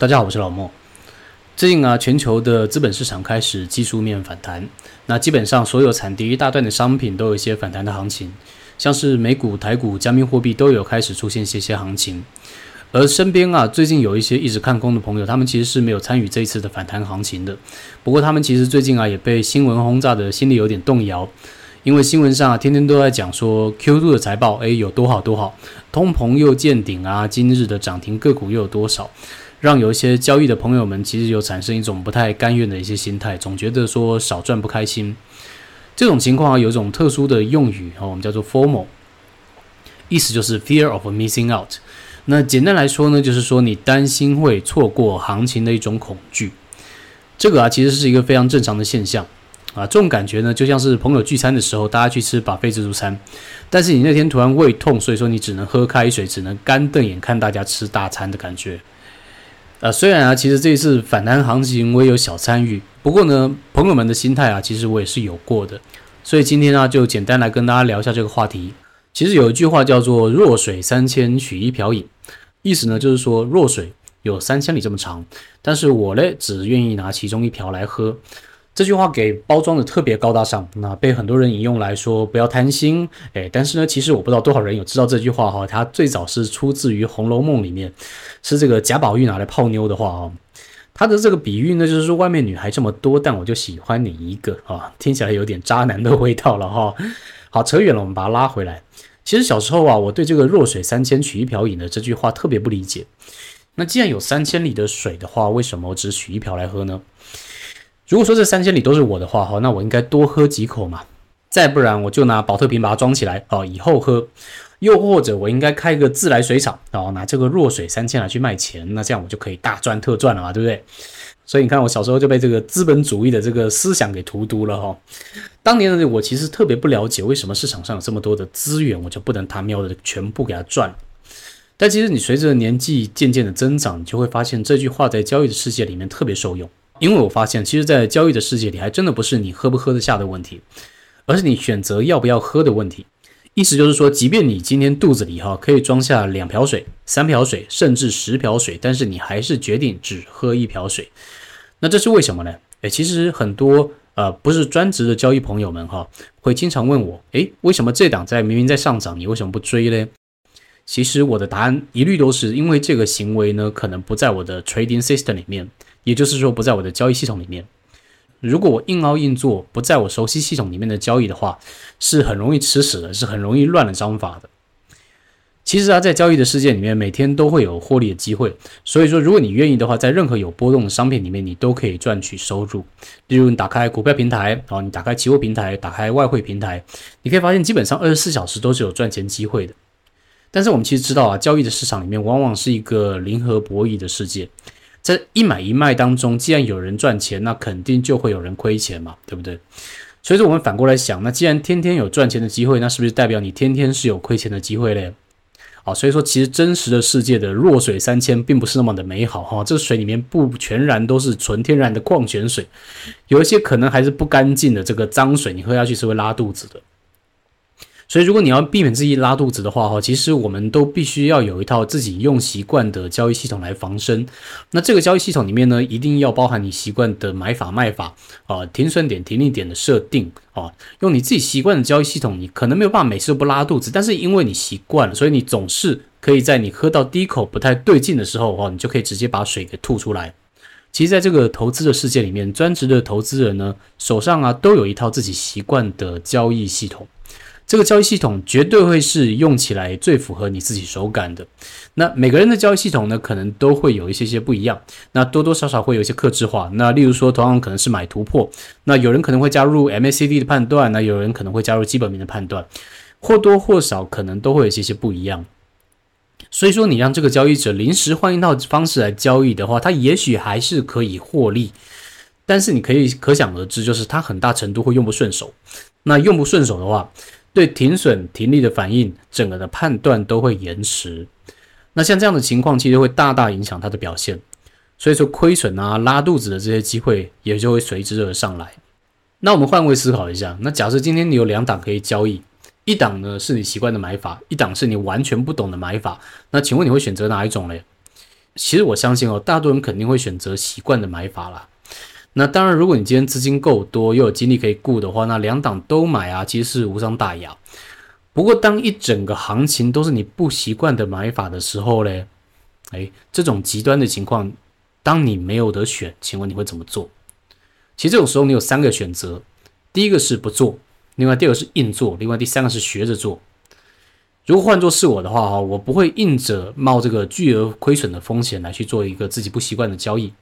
大家好，我是老莫。最近啊，全球的资本市场开始技术面反弹，那基本上所有产跌一大段的商品都有一些反弹的行情，像是美股、台股、加密货币都有开始出现一些些行情。而身边啊，最近有一些一直看空的朋友，他们其实是没有参与这一次的反弹行情的。不过他们其实最近啊，也被新闻轰炸的心里有点动摇。因为新闻上啊，天天都在讲说 Q2 的财报，诶有多好多好，通膨又见顶啊，今日的涨停个股又有多少，让有一些交易的朋友们其实有产生一种不太甘愿的一些心态，总觉得说少赚不开心。这种情况啊，有一种特殊的用语哦，我们叫做 formal，意思就是 fear of missing out。那简单来说呢，就是说你担心会错过行情的一种恐惧。这个啊，其实是一个非常正常的现象。啊，这种感觉呢，就像是朋友聚餐的时候，大家去吃把费自助餐，但是你那天突然胃痛，所以说你只能喝开水，只能干瞪眼看大家吃大餐的感觉。呃，虽然啊，其实这一次反弹行情我也有小参与，不过呢，朋友们的心态啊，其实我也是有过的。所以今天呢，就简单来跟大家聊一下这个话题。其实有一句话叫做“弱水三千，取一瓢饮”，意思呢就是说弱水有三千里这么长，但是我嘞只愿意拿其中一瓢来喝。这句话给包装的特别高大上，那被很多人引用来说不要贪心，哎，但是呢，其实我不知道多少人有知道这句话哈，它最早是出自于《红楼梦》里面，是这个贾宝玉拿来泡妞的话啊。他的这个比喻呢，就是说外面女孩这么多，但我就喜欢你一个啊，听起来有点渣男的味道了哈。好，扯远了，我们把它拉回来。其实小时候啊，我对这个“弱水三千，取一瓢饮”的这句话特别不理解。那既然有三千里的水的话，为什么只取一瓢来喝呢？如果说这三千里都是我的话，哈，那我应该多喝几口嘛。再不然，我就拿保特瓶把它装起来，哦，以后喝。又或者，我应该开一个自来水厂，然后拿这个弱水三千来去卖钱，那这样我就可以大赚特赚了嘛，对不对？所以你看，我小时候就被这个资本主义的这个思想给荼毒了哈。当年的我其实特别不了解，为什么市场上有这么多的资源，我就不能他喵的全部给他赚。但其实你随着年纪渐渐的增长，你就会发现这句话在交易的世界里面特别受用。因为我发现，其实，在交易的世界里，还真的不是你喝不喝得下的问题，而是你选择要不要喝的问题。意思就是说，即便你今天肚子里哈可以装下两瓢水、三瓢水，甚至十瓢水，但是你还是决定只喝一瓢水。那这是为什么呢？诶，其实很多呃不是专职的交易朋友们哈，会经常问我，诶，为什么这档在明明在上涨，你为什么不追呢？其实我的答案一律都是因为这个行为呢，可能不在我的 trading system 里面。也就是说，不在我的交易系统里面。如果我硬凹硬做，不在我熟悉系统里面的交易的话，是很容易吃屎的，是很容易乱了章法的。其实啊，在交易的世界里面，每天都会有获利的机会。所以说，如果你愿意的话，在任何有波动的商品里面，你都可以赚取收入。例如，你打开股票平台然后，你打开期货平台，打开外汇平台，你可以发现，基本上二十四小时都是有赚钱机会的。但是我们其实知道啊，交易的市场里面往往是一个零和博弈的世界。在一买一卖当中，既然有人赚钱，那肯定就会有人亏钱嘛，对不对？所以说，我们反过来想，那既然天天有赚钱的机会，那是不是代表你天天是有亏钱的机会嘞？好，所以说，其实真实的世界的弱水三千并不是那么的美好哈，这水里面不全然都是纯天然的矿泉水，有一些可能还是不干净的这个脏水，你喝下去是会拉肚子的。所以，如果你要避免自己拉肚子的话，哈，其实我们都必须要有一套自己用习惯的交易系统来防身。那这个交易系统里面呢，一定要包含你习惯的买法卖法啊，停损点、停利点的设定啊，用你自己习惯的交易系统，你可能没有办法每次都不拉肚子，但是因为你习惯了，所以你总是可以在你喝到第一口不太对劲的时候，哦，你就可以直接把水给吐出来。其实，在这个投资的世界里面，专职的投资人呢，手上啊都有一套自己习惯的交易系统。这个交易系统绝对会是用起来最符合你自己手感的。那每个人的交易系统呢，可能都会有一些些不一样。那多多少少会有一些克制化。那例如说，同样可能是买突破，那有人可能会加入 MACD 的判断，那有人可能会加入基本面的判断，或多或少可能都会有一些些不一样。所以说，你让这个交易者临时换一套方式来交易的话，他也许还是可以获利，但是你可以可想而知，就是他很大程度会用不顺手。那用不顺手的话，对停损停利的反应，整个的判断都会延迟。那像这样的情况，其实会大大影响它的表现。所以说亏损啊、拉肚子的这些机会，也就会随之而上来。那我们换位思考一下，那假设今天你有两档可以交易，一档呢是你习惯的买法，一档是你完全不懂的买法。那请问你会选择哪一种嘞？其实我相信哦，大多人肯定会选择习惯的买法啦。那当然，如果你今天资金够多，又有精力可以顾的话，那两档都买啊，其实是无伤大雅。不过，当一整个行情都是你不习惯的买法的时候嘞，哎，这种极端的情况，当你没有得选，请问你会怎么做？其实这种时候你有三个选择，第一个是不做，另外第二个是硬做，另外第三个是学着做。如果换作是我的话哈，我不会硬着冒这个巨额亏损的风险来去做一个自己不习惯的交易，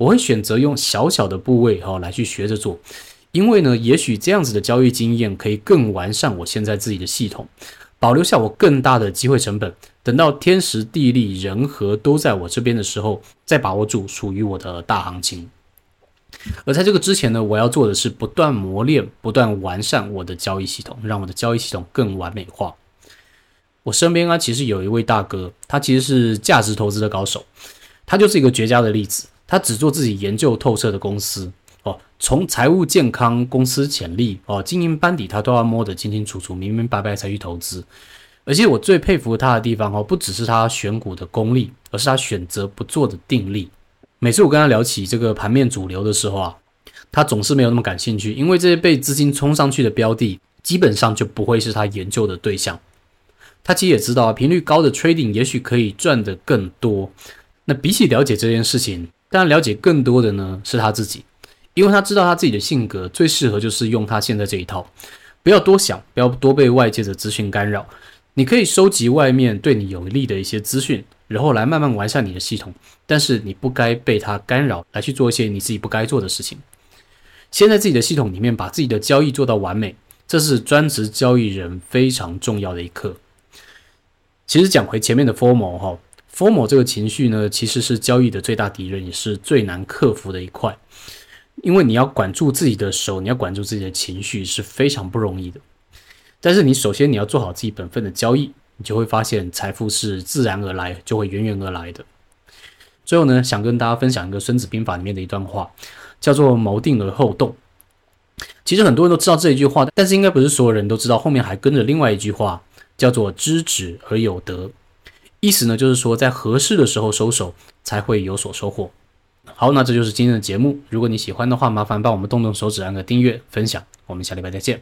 我会选择用小小的部位哈来去学着做。因为呢，也许这样子的交易经验可以更完善我现在自己的系统，保留下我更大的机会成本。等到天时地利人和都在我这边的时候，再把握住属于我的大行情。而在这个之前呢，我要做的是不断磨练、不断完善我的交易系统，让我的交易系统更完美化。我身边啊，其实有一位大哥，他其实是价值投资的高手，他就是一个绝佳的例子。他只做自己研究透彻的公司。哦，从财务健康、公司潜力、哦经营班底，他都要摸得清清楚楚、明明白白才去投资。而且我最佩服他的地方，哦，不只是他选股的功力，而是他选择不做的定力。每次我跟他聊起这个盘面主流的时候啊，他总是没有那么感兴趣，因为这些被资金冲上去的标的，基本上就不会是他研究的对象。他其实也知道啊，频率高的 trading 也许可以赚得更多。那比起了解这件事情，当然了解更多的呢是他自己。因为他知道他自己的性格最适合就是用他现在这一套，不要多想，不要多被外界的资讯干扰。你可以收集外面对你有利的一些资讯，然后来慢慢完善你的系统。但是你不该被他干扰，来去做一些你自己不该做的事情。先在自己的系统里面把自己的交易做到完美，这是专职交易人非常重要的一课。其实讲回前面的 formal 哈，formal 这个情绪呢，其实是交易的最大敌人，也是最难克服的一块。因为你要管住自己的手，你要管住自己的情绪是非常不容易的。但是你首先你要做好自己本分的交易，你就会发现财富是自然而来，就会源源而来的。最后呢，想跟大家分享一个《孙子兵法》里面的一段话，叫做“谋定而后动”。其实很多人都知道这一句话，但是应该不是所有人都知道后面还跟着另外一句话，叫做“知止而有得”。意思呢，就是说在合适的时候收手，才会有所收获。好，那这就是今天的节目。如果你喜欢的话，麻烦帮我们动动手指，按个订阅、分享。我们下礼拜再见。